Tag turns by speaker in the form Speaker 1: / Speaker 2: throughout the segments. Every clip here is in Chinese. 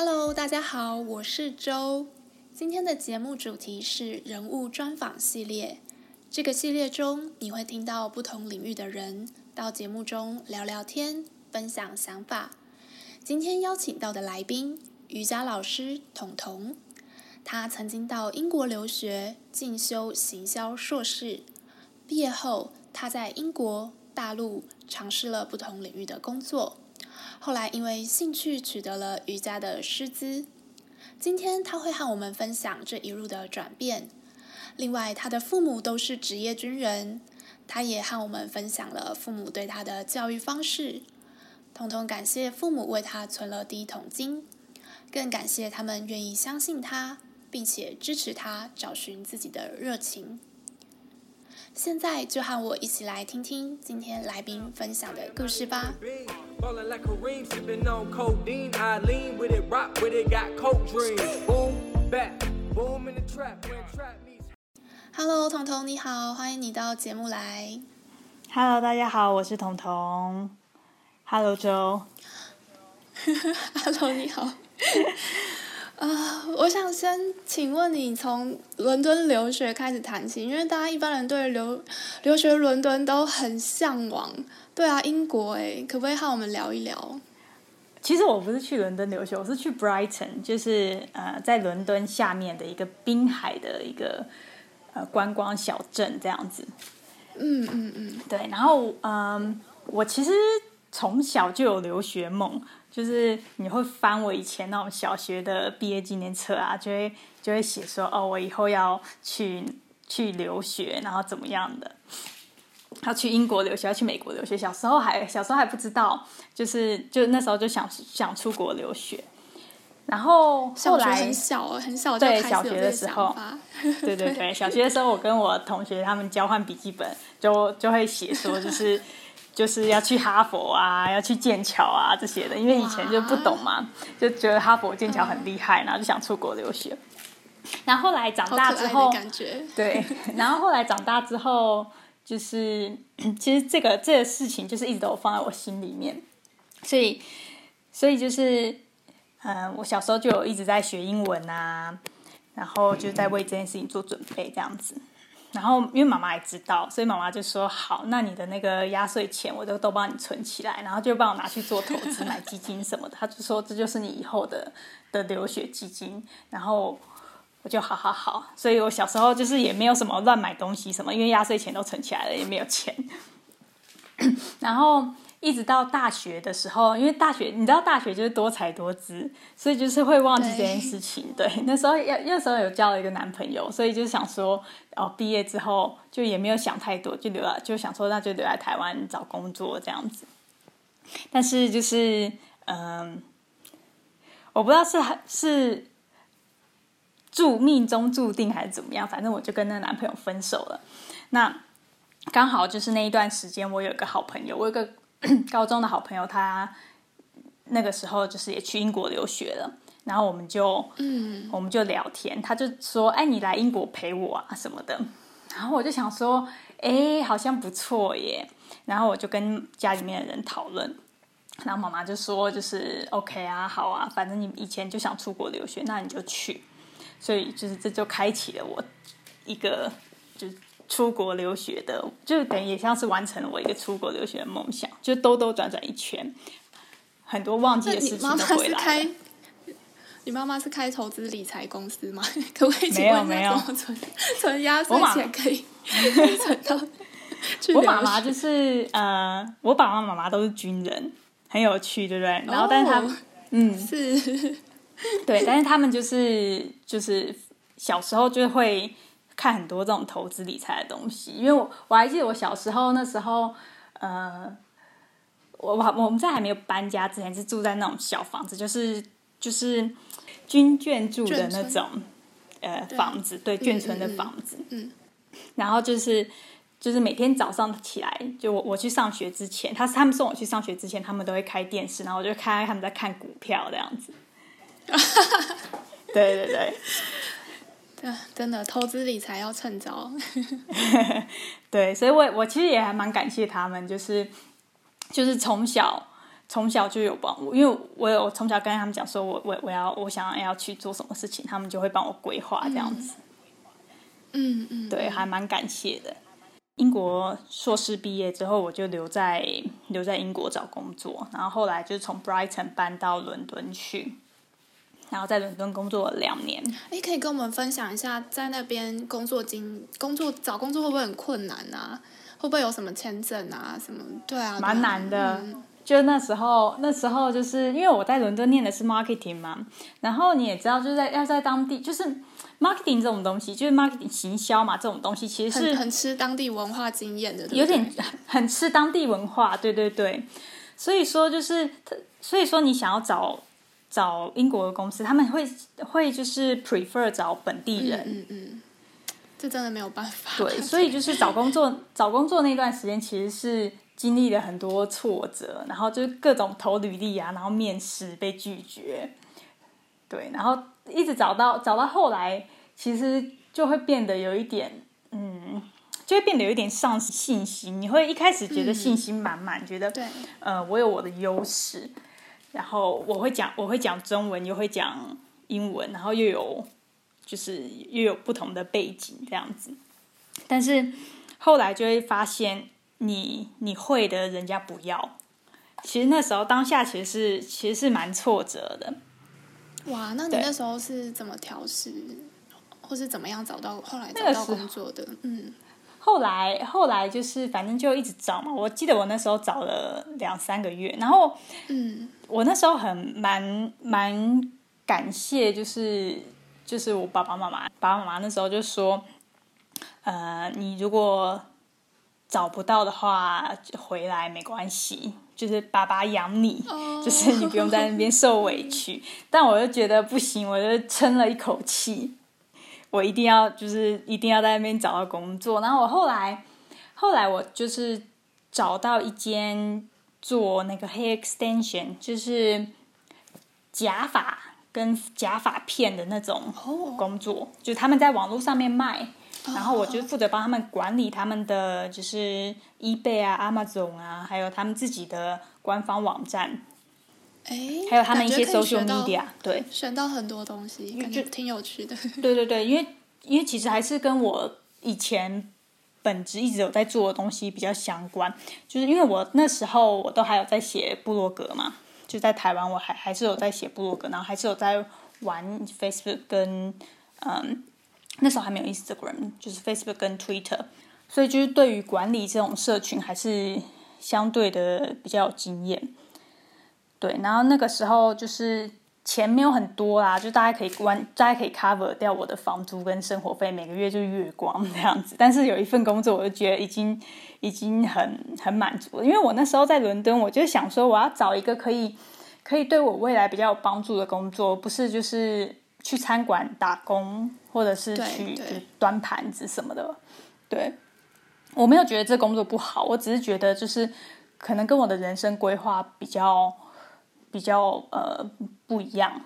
Speaker 1: Hello，大家好，我是周。今天的节目主题是人物专访系列。这个系列中，你会听到不同领域的人到节目中聊聊天，分享想法。今天邀请到的来宾，瑜伽老师彤彤。他曾经到英国留学进修行销硕士，毕业后他在英国、大陆尝试了不同领域的工作。后来因为兴趣取得了瑜伽的师资，今天他会和我们分享这一路的转变。另外，他的父母都是职业军人，他也和我们分享了父母对他的教育方式。彤彤感谢父母为他存了第一桶金，更感谢他们愿意相信他，并且支持他找寻自己的热情。现在就和我一起来听听今天来宾分享的故事吧。Hello，彤彤你好，欢迎你到节目来。
Speaker 2: Hello，大家好，我是彤彤。Hello，周。
Speaker 1: Hello，你好。啊，uh, 我想先请问你从伦敦留学开始谈起，因为大家一般人对留留学伦敦都很向往。对啊，英国哎，可不可以和我们聊一聊？
Speaker 2: 其实我不是去伦敦留学，我是去 Brighton，就是呃在伦敦下面的一个滨海的一个呃观光小镇这样子。
Speaker 1: 嗯嗯嗯，
Speaker 2: 对。然后嗯、呃，我其实从小就有留学梦。就是你会翻我以前那种小学的毕业纪念册啊，就会就会写说哦，我以后要去去留学，然后怎么样的，要去英国留学，要去美国留学。小时候还小时候还不知道，就是就那时候就想想出国留学。然后后来
Speaker 1: 很小很小
Speaker 2: 对小学的时候，对对 对，小学的时候我跟我同学他们交换笔记本，就就会写说就是。就是要去哈佛啊，要去剑桥啊这些的，因为以前就不懂嘛，就觉得哈佛、剑桥很厉害，然后就想出国留学。然后后来长大之后，对，然后后来长大之后，就是 其实这个这个事情就是一直都放在我心里面，所以所以就是嗯、呃，我小时候就有一直在学英文啊，然后就在为这件事情做准备这样子。然后，因为妈妈也知道，所以妈妈就说：“好，那你的那个压岁钱，我都都帮你存起来，然后就帮我拿去做投资、买基金什么的。”她就说：“这就是你以后的的留学基金。”然后我就好好好，所以我小时候就是也没有什么乱买东西什么，因为压岁钱都存起来了，也没有钱。然后。一直到大学的时候，因为大学你知道大学就是多才多姿，所以就是会忘记这件事情。对，对，那时候要那时候有交了一个男朋友，所以就想说，哦，毕业之后就也没有想太多，就留了，就想说那就留在台湾找工作这样子。但是就是嗯，我不知道是是注命中注定还是怎么样，反正我就跟那个男朋友分手了。那刚好就是那一段时间，我有一个好朋友，我有个。高中的好朋友，他那个时候就是也去英国留学了，然后我们就嗯，我们就聊天，他就说：“哎，你来英国陪我啊什么的。”然后我就想说：“哎，好像不错耶。”然后我就跟家里面的人讨论，然后妈妈就说：“就是 OK 啊，好啊，反正你以前就想出国留学，那你就去。”所以就是这就开启了我一个就是。出国留学的，就等于也像是完成了我一个出国留学的梦想，就兜兜转转一圈，很多忘记的事情都回来了。你妈妈是开，
Speaker 1: 你妈妈是开投资理财公司吗？可不可以？
Speaker 2: 没有没有，
Speaker 1: 存存压岁钱可以存到。
Speaker 2: 我妈妈就是呃，我爸爸妈妈都是军人，很有趣，对不对？然后，但是他们，哦、嗯，
Speaker 1: 是，
Speaker 2: 对，但是他们就是就是小时候就会。看很多这种投资理财的东西，因为我我还记得我小时候那时候，呃，我我我们在还没有搬家之前是住在那种小房子，就是就是军眷住的那种呃房子，对，眷村的房子。嗯，然后就是就是每天早上起来，就我我去上学之前，他他们送我去上学之前，他们都会开电视，然后我就看他们在看股票这样子。对 对对。
Speaker 1: 对，真的投资理财要趁早。
Speaker 2: 对，所以我我其实也还蛮感谢他们，就是就是从小从小就有帮我，因为我有从小跟他们讲说我我我要我想要去做什么事情，他们就会帮我规划这样子。
Speaker 1: 嗯嗯，
Speaker 2: 对，还蛮感谢的。英国硕士毕业之后，我就留在留在英国找工作，然后后来就从 Brighton 搬到伦敦去，然后在伦敦工作了两年。
Speaker 1: 哎，可以跟我们分享一下，在那边工作经工作找工作会不会很困难啊？会不会有什么签证啊？什么？对啊，
Speaker 2: 蛮难的。嗯、就那时候，那时候就是因为我在伦敦念的是 marketing 嘛，然后你也知道，就是在要在当地就是 marketing 这种东西，就是 marketing 行销嘛，这种东西其实是
Speaker 1: 很，很吃当地文化经验的，对对，
Speaker 2: 有点很吃当地文化，对对对。所以说就是，所以说你想要找找英国的公司，他们会会就是 prefer 找本地人，
Speaker 1: 嗯嗯。嗯这真的没有办法。
Speaker 2: 对，所以就是找工作，找工作那段时间其实是经历了很多挫折，然后就是各种投履历啊，然后面试被拒绝，对，然后一直找到找到后来，其实就会变得有一点，嗯，就会变得有一点丧失信心。你会一开始觉得信心满满，嗯、觉得对，呃，我有我的优势，然后我会讲我会讲中文，又会讲英文，然后又有。就是又有不同的背景这样子，但是后来就会发现你你会的人家不要。其实那时候当下其实是其实是蛮挫折的。
Speaker 1: 哇，那你那时候是怎么调试，或是怎么样找到后来找到工作的？嗯，
Speaker 2: 后来后来就是反正就一直找嘛。我记得我那时候找了两三个月，然后嗯，我那时候很蛮蛮感谢就是。就是我爸爸妈妈，爸爸妈妈那时候就说，呃，你如果找不到的话，回来没关系，就是爸爸养你，oh. 就是你不用在那边受委屈。但我就觉得不行，我就撑了一口气，我一定要就是一定要在那边找到工作。然后我后来，后来我就是找到一间做那个 hair extension，就是假发。跟假发片的那种工作，oh. 就他们在网络上面卖，oh. 然后我就负责帮他们管理他们的就是 eBay 啊、Amazon 啊，还有他们自己的官方网站，哎，还有他们一些 social media，对，
Speaker 1: 选到很多东西，感觉挺有趣的。
Speaker 2: 对对对，因为因为其实还是跟我以前本职一直有在做的东西比较相关，就是因为我那时候我都还有在写部落格嘛。就在台湾，我还还是有在写部落格，然后还是有在玩 Facebook 跟嗯，那时候还没有 Instagram，就是 Facebook 跟 Twitter，所以就是对于管理这种社群还是相对的比较有经验。对，然后那个时候就是钱没有很多啦，就大家可以关，大家可以 cover 掉我的房租跟生活费，每个月就月光这样子。但是有一份工作，我就觉得已经。已经很很满足了，因为我那时候在伦敦，我就想说我要找一个可以可以对我未来比较有帮助的工作，不是就是去餐馆打工，或者是去端盘子什么的。对，我没有觉得这工作不好，我只是觉得就是可能跟我的人生规划比较比较呃不一样，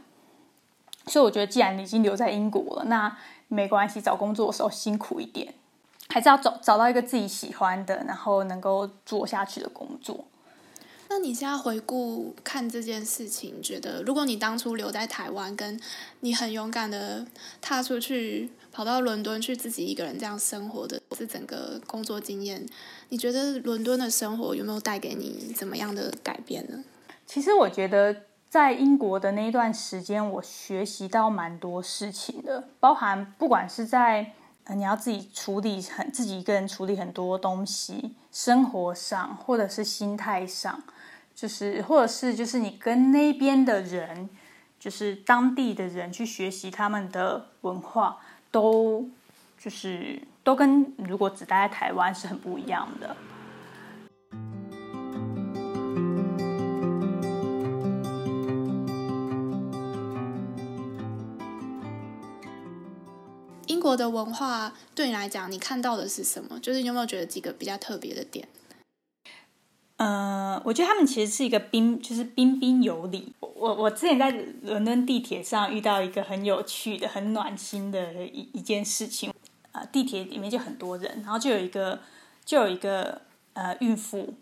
Speaker 2: 所以我觉得既然你已经留在英国了，那没关系，找工作的时候辛苦一点。还是要找找到一个自己喜欢的，然后能够做下去的工作。
Speaker 1: 那你现在回顾看这件事情，觉得如果你当初留在台湾，跟你很勇敢的踏出去，跑到伦敦去自己一个人这样生活的，这整个工作经验，你觉得伦敦的生活有没有带给你怎么样的改变呢？
Speaker 2: 其实我觉得在英国的那一段时间，我学习到蛮多事情的，包含不管是在。呃，你要自己处理很自己一个人处理很多东西，生活上或者是心态上，就是或者是就是你跟那边的人，就是当地的人去学习他们的文化，都就是都跟如果只待在台湾是很不一样的。
Speaker 1: 国的文化对你来讲，你看到的是什么？就是你有没有觉得几个比较特别的点？
Speaker 2: 嗯、呃，我觉得他们其实是一个彬，就是彬彬有礼。我我之前在伦敦地铁上遇到一个很有趣的、很暖心的一一件事情。啊、呃，地铁里面就很多人，然后就有一个就有一个呃孕妇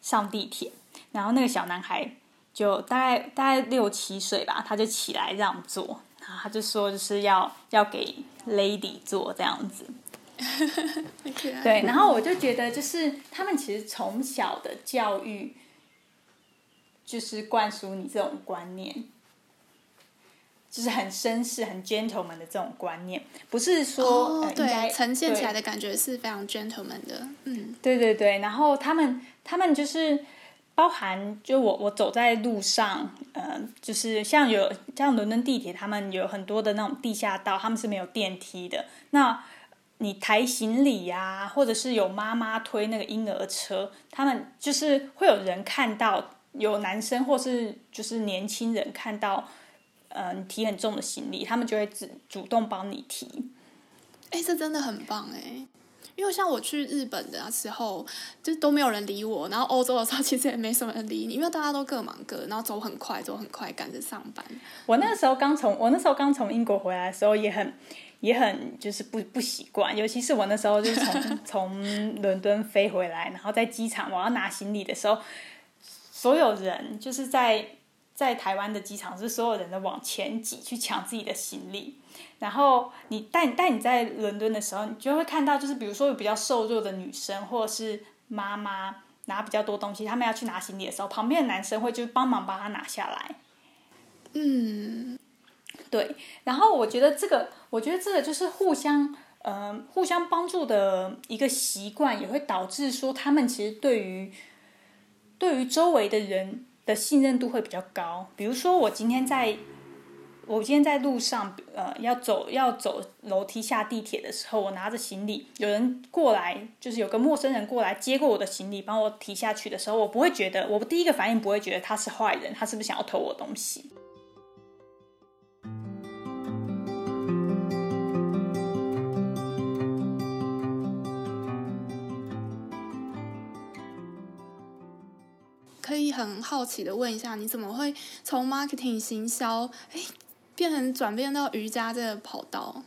Speaker 2: 上地铁，然后那个小男孩就大概大概六七岁吧，他就起来让座，然后他就说就是要要给 lady 做这样子。对，然后我就觉得就是他们其实从小的教育就是灌输你这种观念。就是很绅士、很 gentleman 的这种观念，不是说、
Speaker 1: 哦
Speaker 2: 呃、
Speaker 1: 对呈现起来的感觉是非常 gentleman 的，嗯，
Speaker 2: 对对对。然后他们他们就是包含，就我我走在路上，呃，就是像有像伦敦地铁，他们有很多的那种地下道，他们是没有电梯的。那你抬行李呀、或者是有妈妈推那个婴儿车，他们就是会有人看到，有男生或是就是年轻人看到。嗯，你提很重的行李，他们就会主主动帮你提。
Speaker 1: 哎、这真的很棒哎！因为像我去日本的时候，就都没有人理我。然后欧洲的时候，其实也没什么人理你，因为大家都各忙各，然后走很快，走很快，赶着上班。
Speaker 2: 我那个时候刚从我那时候刚从英国回来的时候，也很也很就是不不习惯，尤其是我那时候就是从 从伦敦飞回来，然后在机场我要拿行李的时候，所有人就是在。在台湾的机场是所有人都往前挤去抢自己的行李，然后你但但你在伦敦的时候，你就会看到，就是比如说有比较瘦弱的女生或者是妈妈拿比较多东西，他们要去拿行李的时候，旁边的男生会就帮忙帮他拿下来。
Speaker 1: 嗯，
Speaker 2: 对。然后我觉得这个，我觉得这个就是互相呃互相帮助的一个习惯，也会导致说他们其实对于对于周围的人。的信任度会比较高。比如说，我今天在，我今天在路上，呃，要走要走楼梯下地铁的时候，我拿着行李，有人过来，就是有个陌生人过来接过我的行李，帮我提下去的时候，我不会觉得，我第一个反应不会觉得他是坏人，他是不是想要偷我东西？
Speaker 1: 可以很好奇的问一下，你怎么会从 marketing 行销，哎，变成转变到瑜伽这个跑道？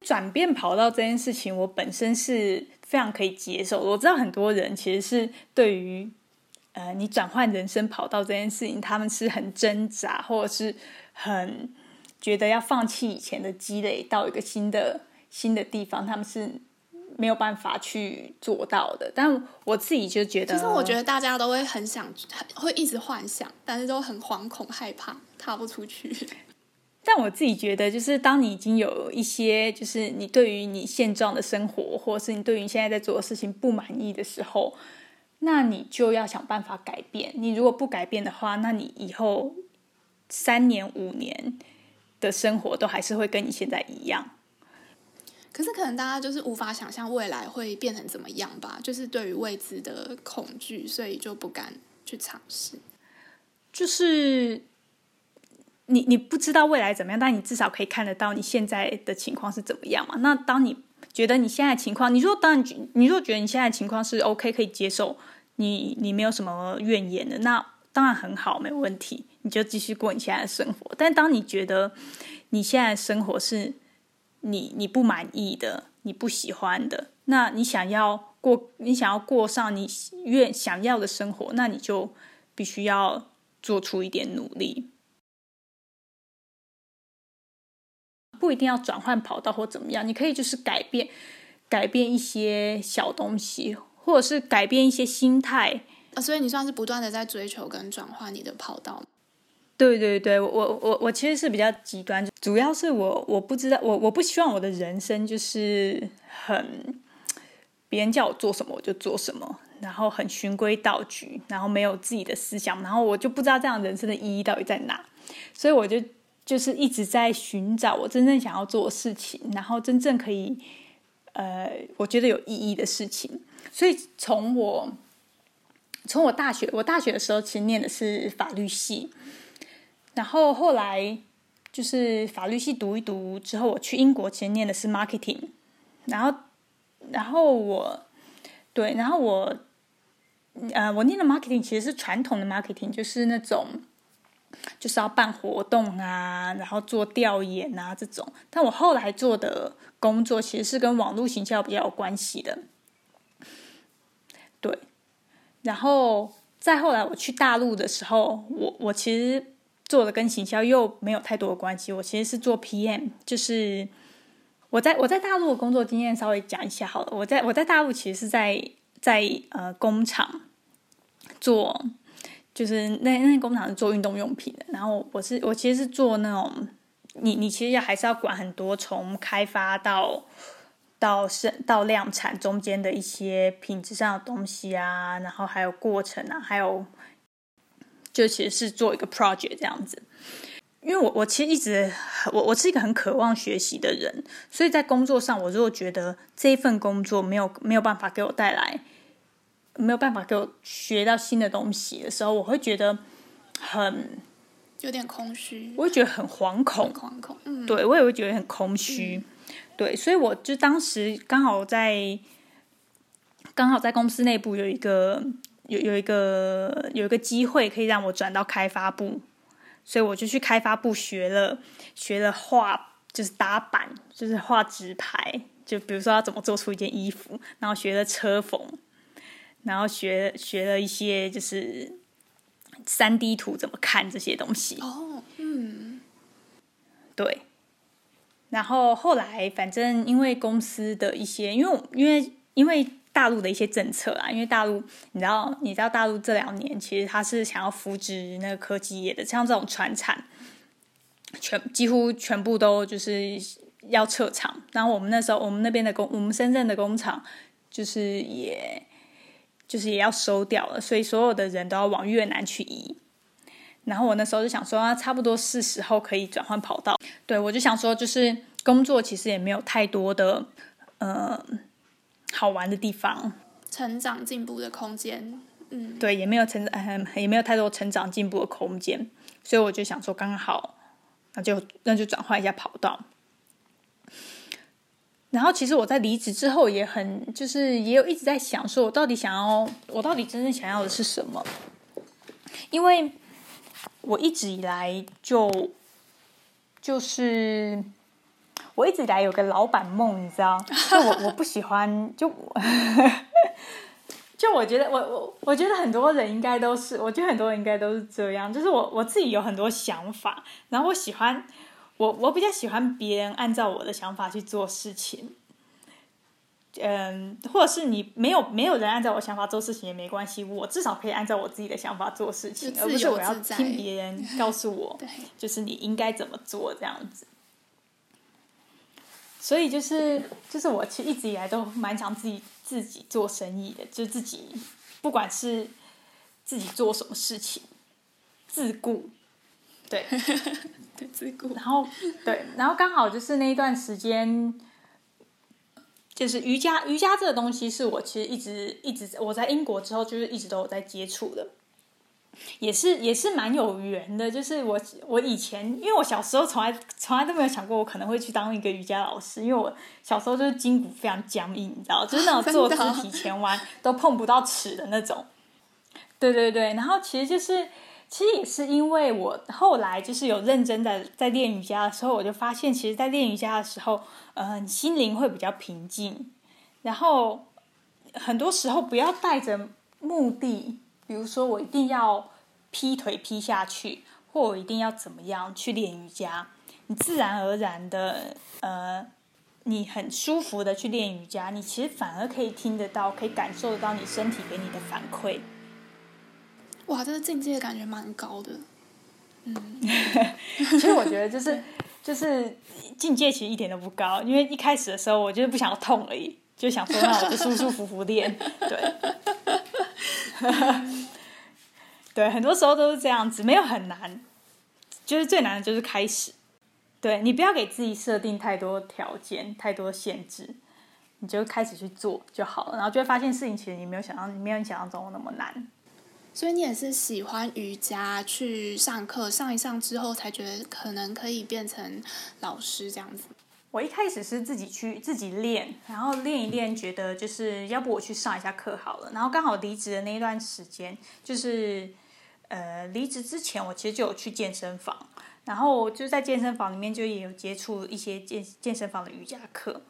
Speaker 2: 转变跑道这件事情，我本身是非常可以接受。我知道很多人其实是对于，呃，你转换人生跑道这件事情，他们是很挣扎，或者是很觉得要放弃以前的积累，到一个新的新的地方，他们是。没有办法去做到的，但我自己就觉得，
Speaker 1: 其实我觉得大家都会很想，会一直幻想，但是都很惶恐、害怕，踏不出去。
Speaker 2: 但我自己觉得，就是当你已经有一些，就是你对于你现状的生活，或者是你对于你现在在做的事情不满意的时候，那你就要想办法改变。你如果不改变的话，那你以后三年、五年的生活都还是会跟你现在一样。
Speaker 1: 可是可能大家就是无法想象未来会变成怎么样吧，就是对于未知的恐惧，所以就不敢去尝试。
Speaker 2: 就是你你不知道未来怎么样，但你至少可以看得到你现在的情况是怎么样嘛。那当你觉得你现在情况，你说当然，你说觉得你现在情况是 OK 可以接受，你你没有什么怨言的，那当然很好，没问题，你就继续过你现在的生活。但当你觉得你现在生活是你你不满意的，你不喜欢的，那你想要过，你想要过上你愿想要的生活，那你就必须要做出一点努力，不一定要转换跑道或怎么样，你可以就是改变，改变一些小东西，或者是改变一些心态
Speaker 1: 啊。所以你算是不断的在追求跟转换你的跑道。
Speaker 2: 对对对，我我我其实是比较极端，主要是我我不知道，我我不希望我的人生就是很别人叫我做什么我就做什么，然后很循规蹈矩，然后没有自己的思想，然后我就不知道这样人生的意义到底在哪，所以我就就是一直在寻找我真正想要做的事情，然后真正可以呃我觉得有意义的事情，所以从我从我大学，我大学的时候其实念的是法律系。然后后来就是法律系读一读之后，我去英国，其实念的是 marketing。然后，然后我对，然后我呃，我念的 marketing 其实是传统的 marketing，就是那种就是要办活动啊，然后做调研啊这种。但我后来做的工作其实是跟网络行销比较有关系的。对，然后。再后来我去大陆的时候，我我其实做的跟行销又没有太多的关系。我其实是做 PM，就是我在我在大陆的工作经验稍微讲一下好了。我在我在大陆其实是在在呃工厂做，就是那那工厂是做运动用品的。然后我是我其实是做那种，你你其实要还是要管很多，从开发到。到生到量产中间的一些品质上的东西啊，然后还有过程啊，还有就其实是做一个 project 这样子。因为我我其实一直我我是一个很渴望学习的人，所以在工作上，我如果觉得这一份工作没有没有办法给我带来没有办法给我学到新的东西的时候，我会觉得很
Speaker 1: 有点空虚，
Speaker 2: 我会觉得很惶恐，
Speaker 1: 惶恐，嗯，
Speaker 2: 对我也会觉得很空虚。嗯对，所以我就当时刚好在刚好在公司内部有一个有有一个有一个机会可以让我转到开发部，所以我就去开发部学了学了画，就是打板，就是画纸牌，就比如说要怎么做出一件衣服，然后学了车缝，然后学学了一些就是三 D 图怎么看这些东西。
Speaker 1: 哦，嗯，
Speaker 2: 对。然后后来，反正因为公司的一些，因为因为因为大陆的一些政策啊，因为大陆你知道，你知道大陆这两年其实他是想要扶植那个科技业的，像这种传产，全几乎全部都就是要撤厂。然后我们那时候，我们那边的工，我们深圳的工厂，就是也就是也要收掉了，所以所有的人都要往越南去移。然后我那时候就想说，啊，差不多是时候可以转换跑道。对，我就想说，就是工作其实也没有太多的，呃，好玩的地方，
Speaker 1: 成长进步的空间。嗯，
Speaker 2: 对，也没有成也没有太多成长进步的空间。所以我就想说，刚好，那就那就转换一下跑道。然后其实我在离职之后，也很就是也有一直在想，说我到底想要，我到底真正想要的是什么？因为。我一直以来就就是我一直以来有个老板梦，你知道？就我我不喜欢，就 就我觉得我我我觉得很多人应该都是，我觉得很多人应该都是这样。就是我我自己有很多想法，然后我喜欢我我比较喜欢别人按照我的想法去做事情。嗯，或者是你没有没有人按照我想法做事情也没关系，我至少可以按照我自己的想法做事情，而不是我要听别人告诉我，就是你应该怎么做这样子。所以就是就是我其实一直以来都蛮想自己自己做生意的，就自己不管是自己做什么事情，自顾，对，
Speaker 1: 对自顾，
Speaker 2: 然后对，然后刚好就是那一段时间。就是瑜伽，瑜伽这个东西是我其实一直一直我在英国之后就是一直都有在接触的，也是也是蛮有缘的。就是我我以前因为我小时候从来从来都没有想过我可能会去当一个瑜伽老师，因为我小时候就是筋骨非常僵硬，你知道，就是那种 坐姿体前弯都碰不到尺的那种。对对对，然后其实就是。其实也是因为我后来就是有认真的在练瑜伽的时候，我就发现，其实，在练瑜伽的时候，嗯，心灵会比较平静。然后很多时候不要带着目的，比如说我一定要劈腿劈下去，或我一定要怎么样去练瑜伽。你自然而然的，呃，你很舒服的去练瑜伽，你其实反而可以听得到，可以感受得到你身体给你的反馈。
Speaker 1: 哇，这个境界感觉蛮高的，嗯，
Speaker 2: 其实我觉得就是就是境界其实一点都不高，因为一开始的时候我就是不想痛而已，就想说那我就舒舒服服练，对，对，很多时候都是这样子，没有很难，就是最难的就是开始，对，你不要给自己设定太多条件、太多限制，你就开始去做就好了，然后就会发现事情其实你没有想象，你没有你想象中那么难。
Speaker 1: 所以你也是喜欢瑜伽，去上课上一上之后，才觉得可能可以变成老师这样子。
Speaker 2: 我一开始是自己去自己练，然后练一练，觉得就是要不我去上一下课好了。然后刚好离职的那一段时间，就是呃离职之前，我其实就有去健身房，然后就在健身房里面就也有接触一些健健身房的瑜伽课。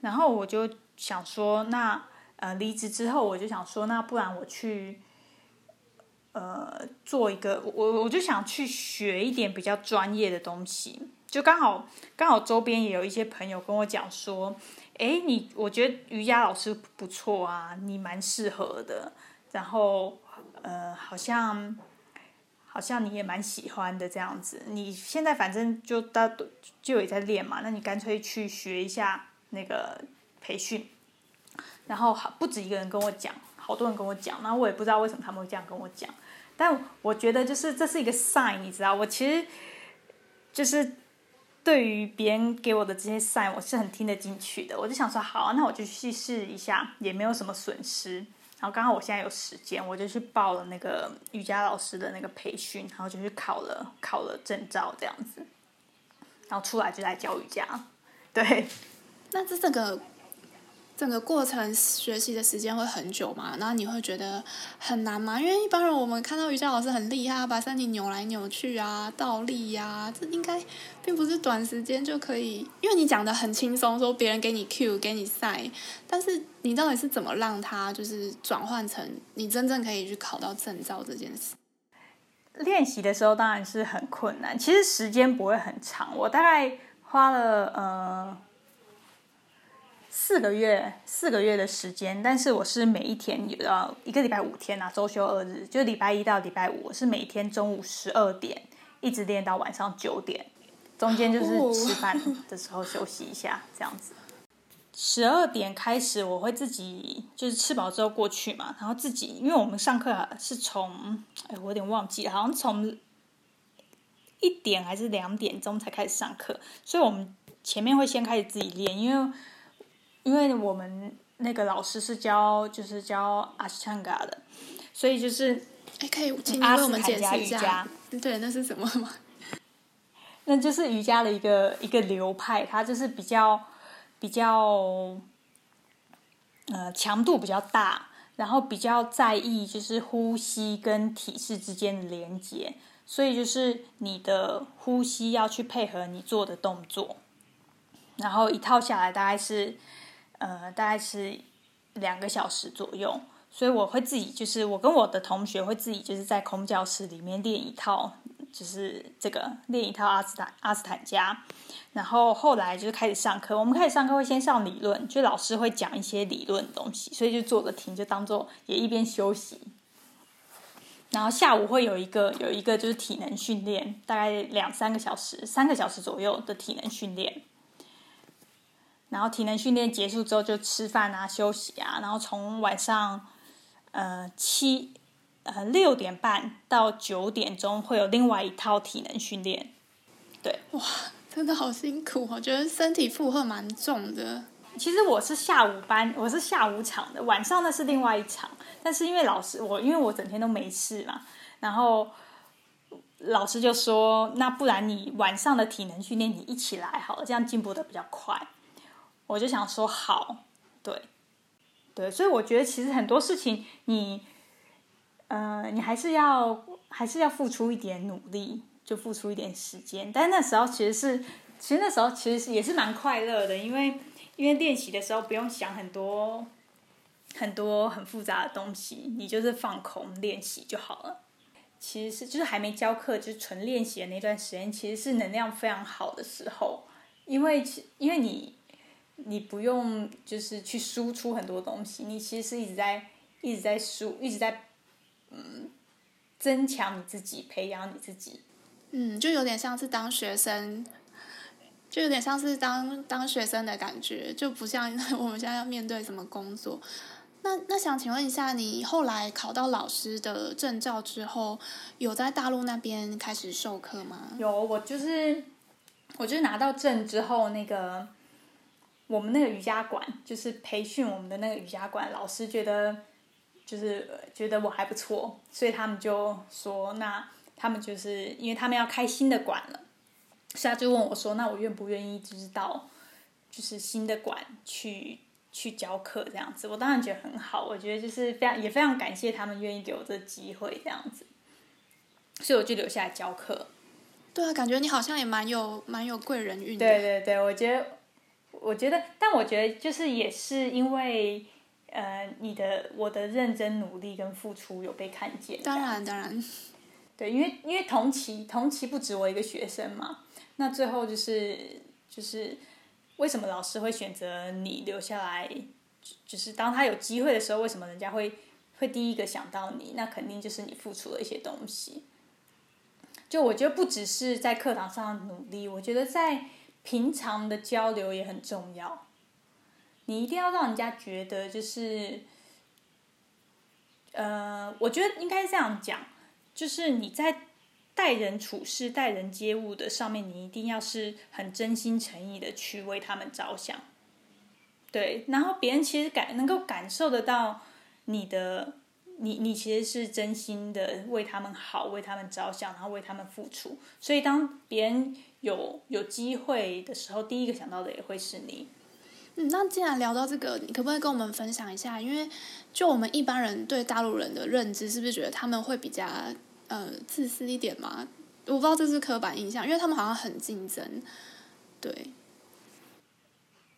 Speaker 2: 然后我就想说，那呃离职之后，我就想说，那不然我去。呃做一个，我我就想去学一点比较专业的东西，就刚好刚好周边也有一些朋友跟我讲说，哎，你我觉得瑜伽老师不错啊，你蛮适合的，然后呃好像。好像你也蛮喜欢的这样子，你现在反正就到就也在练嘛，那你干脆去学一下那个培训。然后好不止一个人跟我讲，好多人跟我讲，那我也不知道为什么他们会这样跟我讲，但我觉得就是这是一个 sign，你知道，我其实就是对于别人给我的这些 sign，我是很听得进去的。我就想说，好啊，那我就去试一下，也没有什么损失。然后刚好我现在有时间，我就去报了那个瑜伽老师的那个培训，然后就去考了考了证照这样子，然后出来就来教瑜伽。对，
Speaker 1: 那这这个。整个过程学习的时间会很久嘛？然后你会觉得很难吗？因为一般人我们看到瑜伽老师很厉害，把身体扭来扭去啊，倒立呀、啊，这应该并不是短时间就可以。因为你讲的很轻松，说别人给你 cue 给你晒但是你到底是怎么让他就是转换成你真正可以去考到证照这件事？
Speaker 2: 练习的时候当然是很困难，其实时间不会很长，我大概花了呃。四个月，四个月的时间，但是我是每一天有到一个礼拜五天啊，周休二日，就礼拜一到礼拜五，我是每天中午十二点一直练到晚上九点，中间就是吃饭的时候休息一下，这样子。十二点开始，我会自己就是吃饱之后过去嘛，然后自己，因为我们上课是从，哎，我有点忘记了，好像从一点还是两点钟才开始上课，所以我们前面会先开始自己练，因为。因为我们那个老师是教就是教阿斯汤加的，所以就是
Speaker 1: 哎，可以请你为我们解释一下，对，那是什么吗？
Speaker 2: 那就是瑜伽的一个一个流派，它就是比较比较呃强度比较大，然后比较在意就是呼吸跟体式之间的连接，所以就是你的呼吸要去配合你做的动作，然后一套下来大概是。呃，大概是两个小时左右，所以我会自己，就是我跟我的同学会自己，就是在空教室里面练一套，就是这个练一套阿斯坦阿斯坦加，然后后来就是开始上课。我们开始上课会先上理论，就老师会讲一些理论的东西，所以就坐着听，就当做也一边休息。然后下午会有一个有一个就是体能训练，大概两三个小时，三个小时左右的体能训练。然后体能训练结束之后就吃饭啊、休息啊，然后从晚上呃七呃六点半到九点钟会有另外一套体能训练。对，
Speaker 1: 哇，真的好辛苦，我觉得身体负荷蛮重的。
Speaker 2: 其实我是下午班，我是下午场的，晚上那是另外一场。但是因为老师我因为我整天都没事嘛，然后老师就说，那不然你晚上的体能训练你一起来好了，这样进步的比较快。我就想说好，对，对，所以我觉得其实很多事情你，呃，你还是要还是要付出一点努力，就付出一点时间。但那时候其实是，其实那时候其实是也是蛮快乐的，因为因为练习的时候不用想很多很多很复杂的东西，你就是放空练习就好了。其实是就是还没教课，就是纯练习的那段时间，其实是能量非常好的时候，因为因为你。你不用就是去输出很多东西，你其实是一直在一直在输，一直在嗯增强你自己，培养你自己。
Speaker 1: 嗯，就有点像是当学生，就有点像是当当学生的感觉，就不像 我们现在要面对什么工作。那那想请问一下，你后来考到老师的证照之后，有在大陆那边开始授课吗？
Speaker 2: 有，我就是我就是拿到证之后那个。我们那个瑜伽馆就是培训我们的那个瑜伽馆老师觉得，就是觉得我还不错，所以他们就说，那他们就是因为他们要开新的馆了，所以他就问我说，那我愿不愿意就是到就是新的馆去去教课这样子？我当然觉得很好，我觉得就是非常也非常感谢他们愿意给我这个机会这样子，所以我就留下来教课。
Speaker 1: 对啊，感觉你好像也蛮有蛮有贵人运的。
Speaker 2: 对对对，我觉得。我觉得，但我觉得就是也是因为，呃，你的我的认真努力跟付出有被看见。
Speaker 1: 当然，当然。
Speaker 2: 对，因为因为同期同期不止我一个学生嘛，那最后就是就是为什么老师会选择你留下来？就是当他有机会的时候，为什么人家会会第一个想到你？那肯定就是你付出了一些东西。就我觉得不只是在课堂上努力，我觉得在平常的交流也很重要。你一定要让人家觉得就是，呃，我觉得应该这样讲。就是你在待人处事、待人接物的上面，你一定要是很真心诚意的去为他们着想，对，然后别人其实感能够感受得到你的，你你其实是真心的为他们好，为他们着想，然后为他们付出。所以当别人有有机会的时候，第一个想到的也会是你。
Speaker 1: 嗯，那既然聊到这个，你可不可以跟我们分享一下？因为就我们一般人对大陆人的认知，是不是觉得他们会比较呃自私一点嘛？我不知道这是刻板印象，因为他们好像很竞争。对，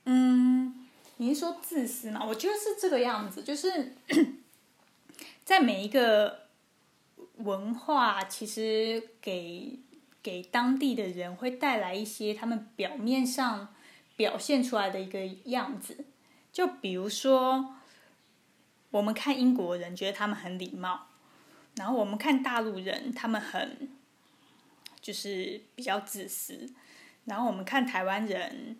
Speaker 2: 嗯，你是说自私嘛？我觉得是这个样子，就是 在每一个文化，其实给给当地的人会带来一些他们表面上。表现出来的一个样子，就比如说，我们看英国人觉得他们很礼貌，然后我们看大陆人他们很就是比较自私，然后我们看台湾人，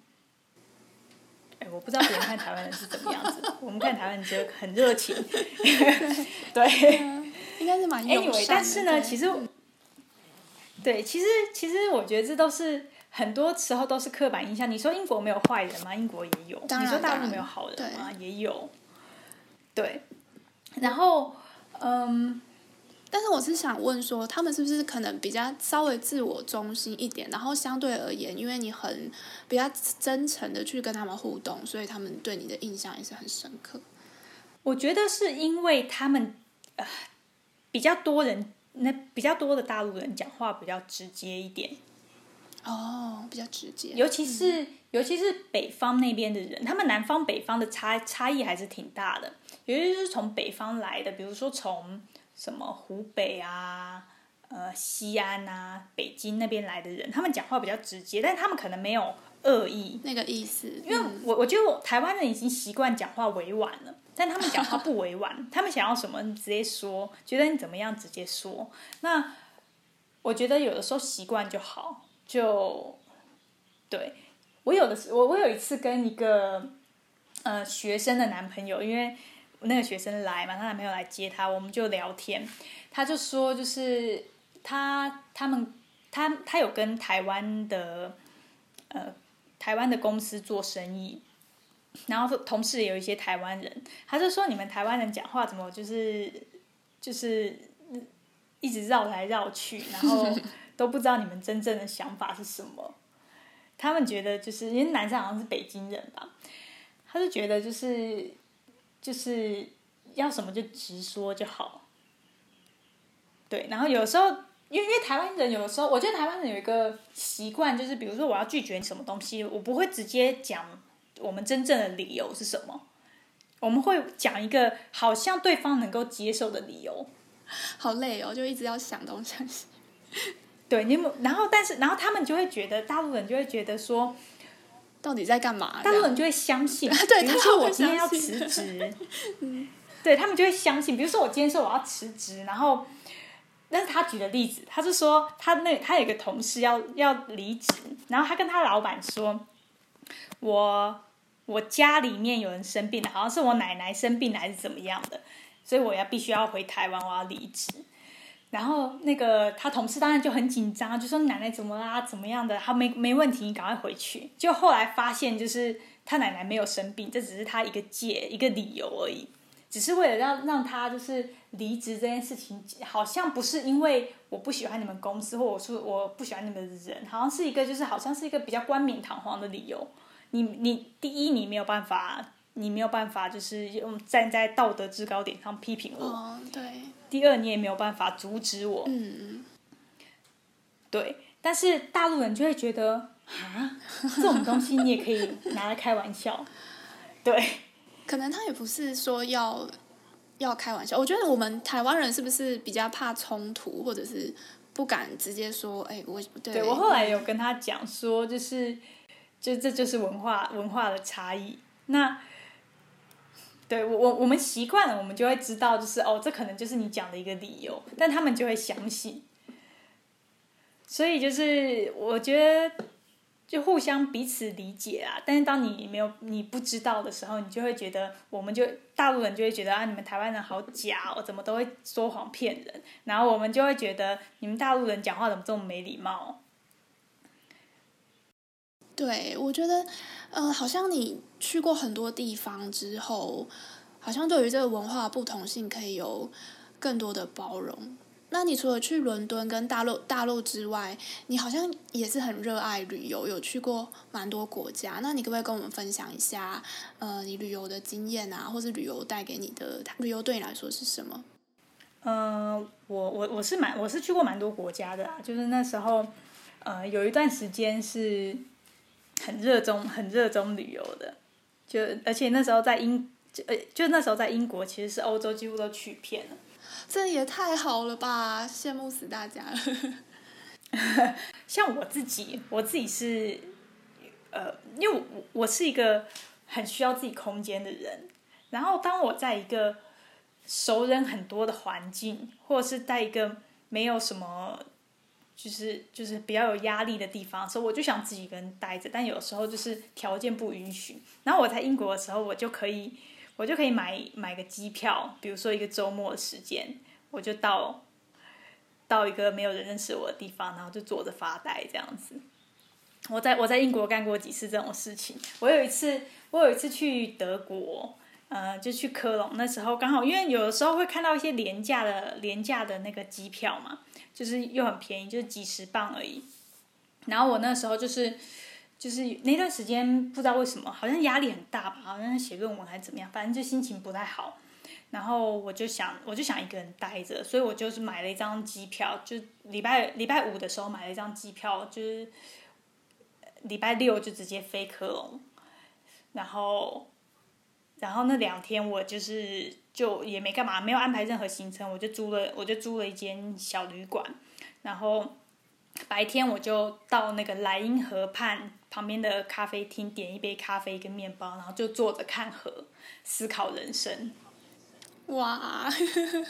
Speaker 2: 哎，我不知道别人看台湾人是怎么样子，我们看台湾人觉得很热情，对，
Speaker 1: 应该是蛮友善的。
Speaker 2: Anyway，但是呢，其实，对，其实其实我觉得这都是。很多时候都是刻板印象。你说英国没有坏人吗？英国也有。你说大陆没有好人吗？也有。对。然后，嗯，
Speaker 1: 但是我是想问说，他们是不是可能比较稍微自我中心一点？然后相对而言，因为你很比较真诚的去跟他们互动，所以他们对你的印象也是很深刻。
Speaker 2: 我觉得是因为他们呃比较多人，那比较多的大陆人讲话比较直接一点。
Speaker 1: 哦，比较直接，
Speaker 2: 尤其是、嗯、尤其是北方那边的人，他们南方北方的差差异还是挺大的。尤其是从北方来的，比如说从什么湖北啊、呃西安啊、北京那边来的人，他们讲话比较直接，但他们可能没有恶意
Speaker 1: 那个意思。
Speaker 2: 因为我我觉得我台湾人已经习惯讲话委婉了，但他们讲话不委婉，他们想要什么你直接说，觉得你怎么样直接说。那我觉得有的时候习惯就好。就，对，我有的时，我我有一次跟一个，呃，学生的男朋友，因为那个学生来嘛，他男朋友来接他，我们就聊天，他就说，就是他他们他他有跟台湾的，呃，台湾的公司做生意，然后同事也有一些台湾人，他就说你们台湾人讲话怎么就是就是一直绕来绕去，然后。都不知道你们真正的想法是什么，他们觉得就是因为男生好像是北京人吧，他就觉得就是就是要什么就直说就好，对，然后有时候因为因为台湾人有的时候，我觉得台湾人有一个习惯，就是比如说我要拒绝你什么东西，我不会直接讲我们真正的理由是什么，我们会讲一个好像对方能够接受的理由，
Speaker 1: 好累哦，就一直要想东西。
Speaker 2: 对，你们，然后但是，然后他们就会觉得，大陆人就会觉得说，
Speaker 1: 到底在干嘛？
Speaker 2: 大陆人就会相信，
Speaker 1: 对，
Speaker 2: 比如说我今天要辞职，嗯，对他们就会相信。比如说我今天说我要辞职，然后，那是他举的例子，他是说他那他有一个同事要要离职，然后他跟他老板说，我我家里面有人生病了，好像是我奶奶生病还是怎么样的，所以我要必须要回台湾，我要离职。然后那个他同事当然就很紧张，就说奶奶怎么啦，怎么样的？他没没问题，你赶快回去。就后来发现，就是他奶奶没有生病，这只是他一个借一个理由而已，只是为了让让他就是离职这件事情，好像不是因为我不喜欢你们公司，或我说我不喜欢你们的人，好像是一个就是好像是一个比较冠冕堂皇的理由。你你第一你没有办法，你没有办法就是用站在道德制高点上批评我。
Speaker 1: 哦，对。
Speaker 2: 第二，你也没有办法阻止我。
Speaker 1: 嗯，
Speaker 2: 对，但是大陆人就会觉得啊，这种东西你也可以拿来开玩笑，对，
Speaker 1: 可能他也不是说要要开玩笑。我觉得我们台湾人是不是比较怕冲突，或者是不敢直接说？哎，我对，
Speaker 2: 对我后来有跟他讲说，就是就这就是文化文化的差异。那对我我我们习惯了，我们就会知道，就是哦，这可能就是你讲的一个理由，但他们就会相信。所以就是我觉得，就互相彼此理解啊。但是当你没有你不知道的时候，你就会觉得，我们就大陆人就会觉得啊，你们台湾人好假哦，怎么都会说谎骗人。然后我们就会觉得，你们大陆人讲话怎么这么没礼貌？
Speaker 1: 对，我觉得，呃，好像你去过很多地方之后，好像对于这个文化不同性可以有更多的包容。那你除了去伦敦跟大陆大陆之外，你好像也是很热爱旅游，有去过蛮多国家。那你可不可以跟我们分享一下，呃，你旅游的经验啊，或是旅游带给你的旅游对你来说是什么？
Speaker 2: 呃，我我我是蛮我是去过蛮多国家的啊，就是那时候，呃，有一段时间是。很热衷，很热衷旅游的，就而且那时候在英，就呃，就那时候在英国，其实是欧洲几乎都去遍了。
Speaker 1: 这也太好了吧，羡慕死大家了。
Speaker 2: 像我自己，我自己是，呃，因为我我是一个很需要自己空间的人，然后当我在一个熟人很多的环境，或者是在一个没有什么。就是就是比较有压力的地方，所以我就想自己一个人待着。但有时候就是条件不允许。然后我在英国的时候，我就可以我就可以买买个机票，比如说一个周末的时间，我就到到一个没有人认识我的地方，然后就坐着发呆这样子。我在我在英国干过几次这种事情。我有一次我有一次去德国，呃，就去科隆，那时候刚好因为有的时候会看到一些廉价的廉价的那个机票嘛。就是又很便宜，就是几十镑而已。然后我那时候就是，就是那段时间不知道为什么，好像压力很大吧，好像写论文还是怎么样，反正就心情不太好。然后我就想，我就想一个人待着，所以我就是买了一张机票，就礼拜礼拜五的时候买了一张机票，就是礼拜六就直接飞科隆。然后，然后那两天我就是。就也没干嘛，没有安排任何行程，我就租了，我就租了一间小旅馆，然后白天我就到那个莱茵河畔旁边的咖啡厅点一杯咖啡跟面包，然后就坐着看河，思考人生。
Speaker 1: 哇，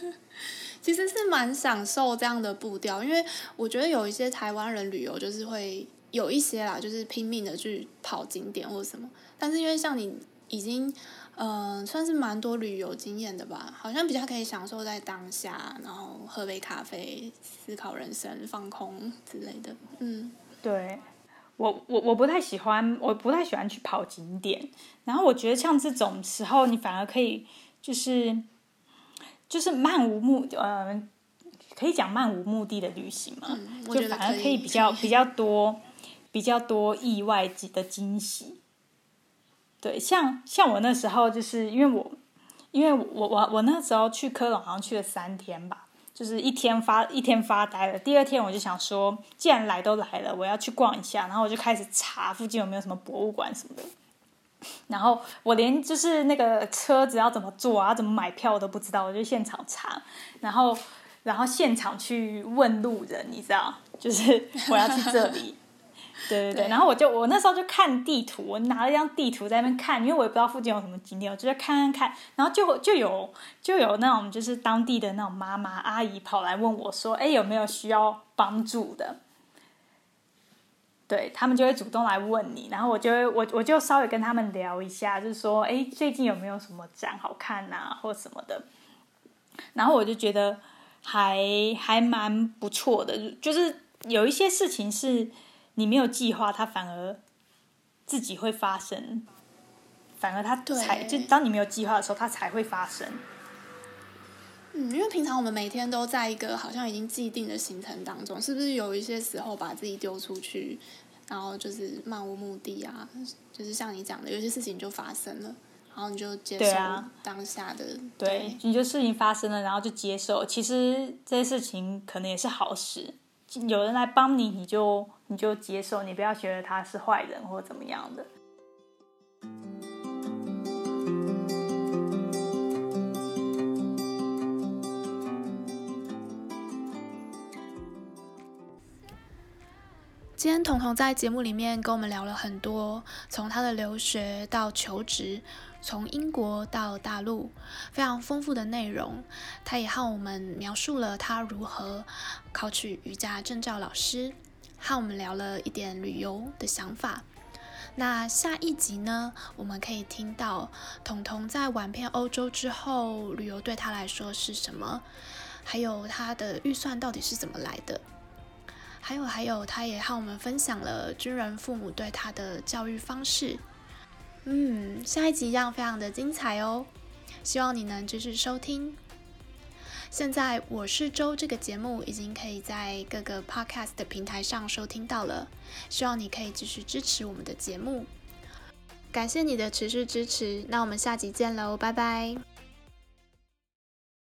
Speaker 1: 其实是蛮享受这样的步调，因为我觉得有一些台湾人旅游就是会有一些啦，就是拼命的去跑景点或者什么，但是因为像你已经。嗯、呃，算是蛮多旅游经验的吧，好像比较可以享受在当下，然后喝杯咖啡，思考人生，放空之类的。嗯，
Speaker 2: 对，我我我不太喜欢，我不太喜欢去跑景点。然后我觉得像这种时候，你反而可以就是就是漫无目，呃，可以讲漫无目的的旅行嘛，
Speaker 1: 嗯、
Speaker 2: 就反而可以比较比较多比较多意外的惊喜。对，像像我那时候，就是因为我，因为我我我那时候去科隆好像去了三天吧，就是一天发一天发呆了。第二天我就想说，既然来都来了，我要去逛一下，然后我就开始查附近有没有什么博物馆什么的。然后我连就是那个车子要怎么坐啊，怎么买票我都不知道，我就现场查，然后然后现场去问路人，你知道，就是我要去这里。对对对，对，然后我就我那时候就看地图，我拿了一张地图在那边看，因为我也不知道附近有什么景点，我就在看看看，然后就就有就有那种就是当地的那种妈妈阿姨跑来问我说：“哎，有没有需要帮助的？”对，他们就会主动来问你，然后我就会我我就稍微跟他们聊一下，就是说：“哎，最近有没有什么展好看啊，或什么的？”然后我就觉得还还蛮不错的，就是有一些事情是。你没有计划，它反而自己会发生。反而它才就当你没有计划的时候，它才会发生。
Speaker 1: 嗯，因为平常我们每天都在一个好像已经既定的行程当中，是不是有一些时候把自己丢出去，然后就是漫无目的啊？就是像你讲的，有些事情就发生了，然后你就接受当下的。
Speaker 2: 对，啊、对，对，你就事情发生了，然后就接受。其实这些事情可能也是好事。有人来帮你你就你就接受你不要觉得他是坏人或怎么样的。
Speaker 1: 今天彤彤在节目里面跟我们聊了很多从他的留学到求职从英国到大陆，非常丰富的内容。他也和我们描述了他如何考取瑜伽证照老师，和我们聊了一点旅游的想法。那下一集呢，我们可以听到彤彤在玩遍欧洲之后，旅游对他来说是什么，还有他的预算到底是怎么来的。还有还有，他也和我们分享了军人父母对他的教育方式。嗯，下一集一样非常的精彩哦，希望你能继续收听。现在我是周这个节目已经可以在各个 podcast 的平台上收听到了，希望你可以继续支持我们的节目。感谢你的持续支持，那我们下集见喽，拜拜。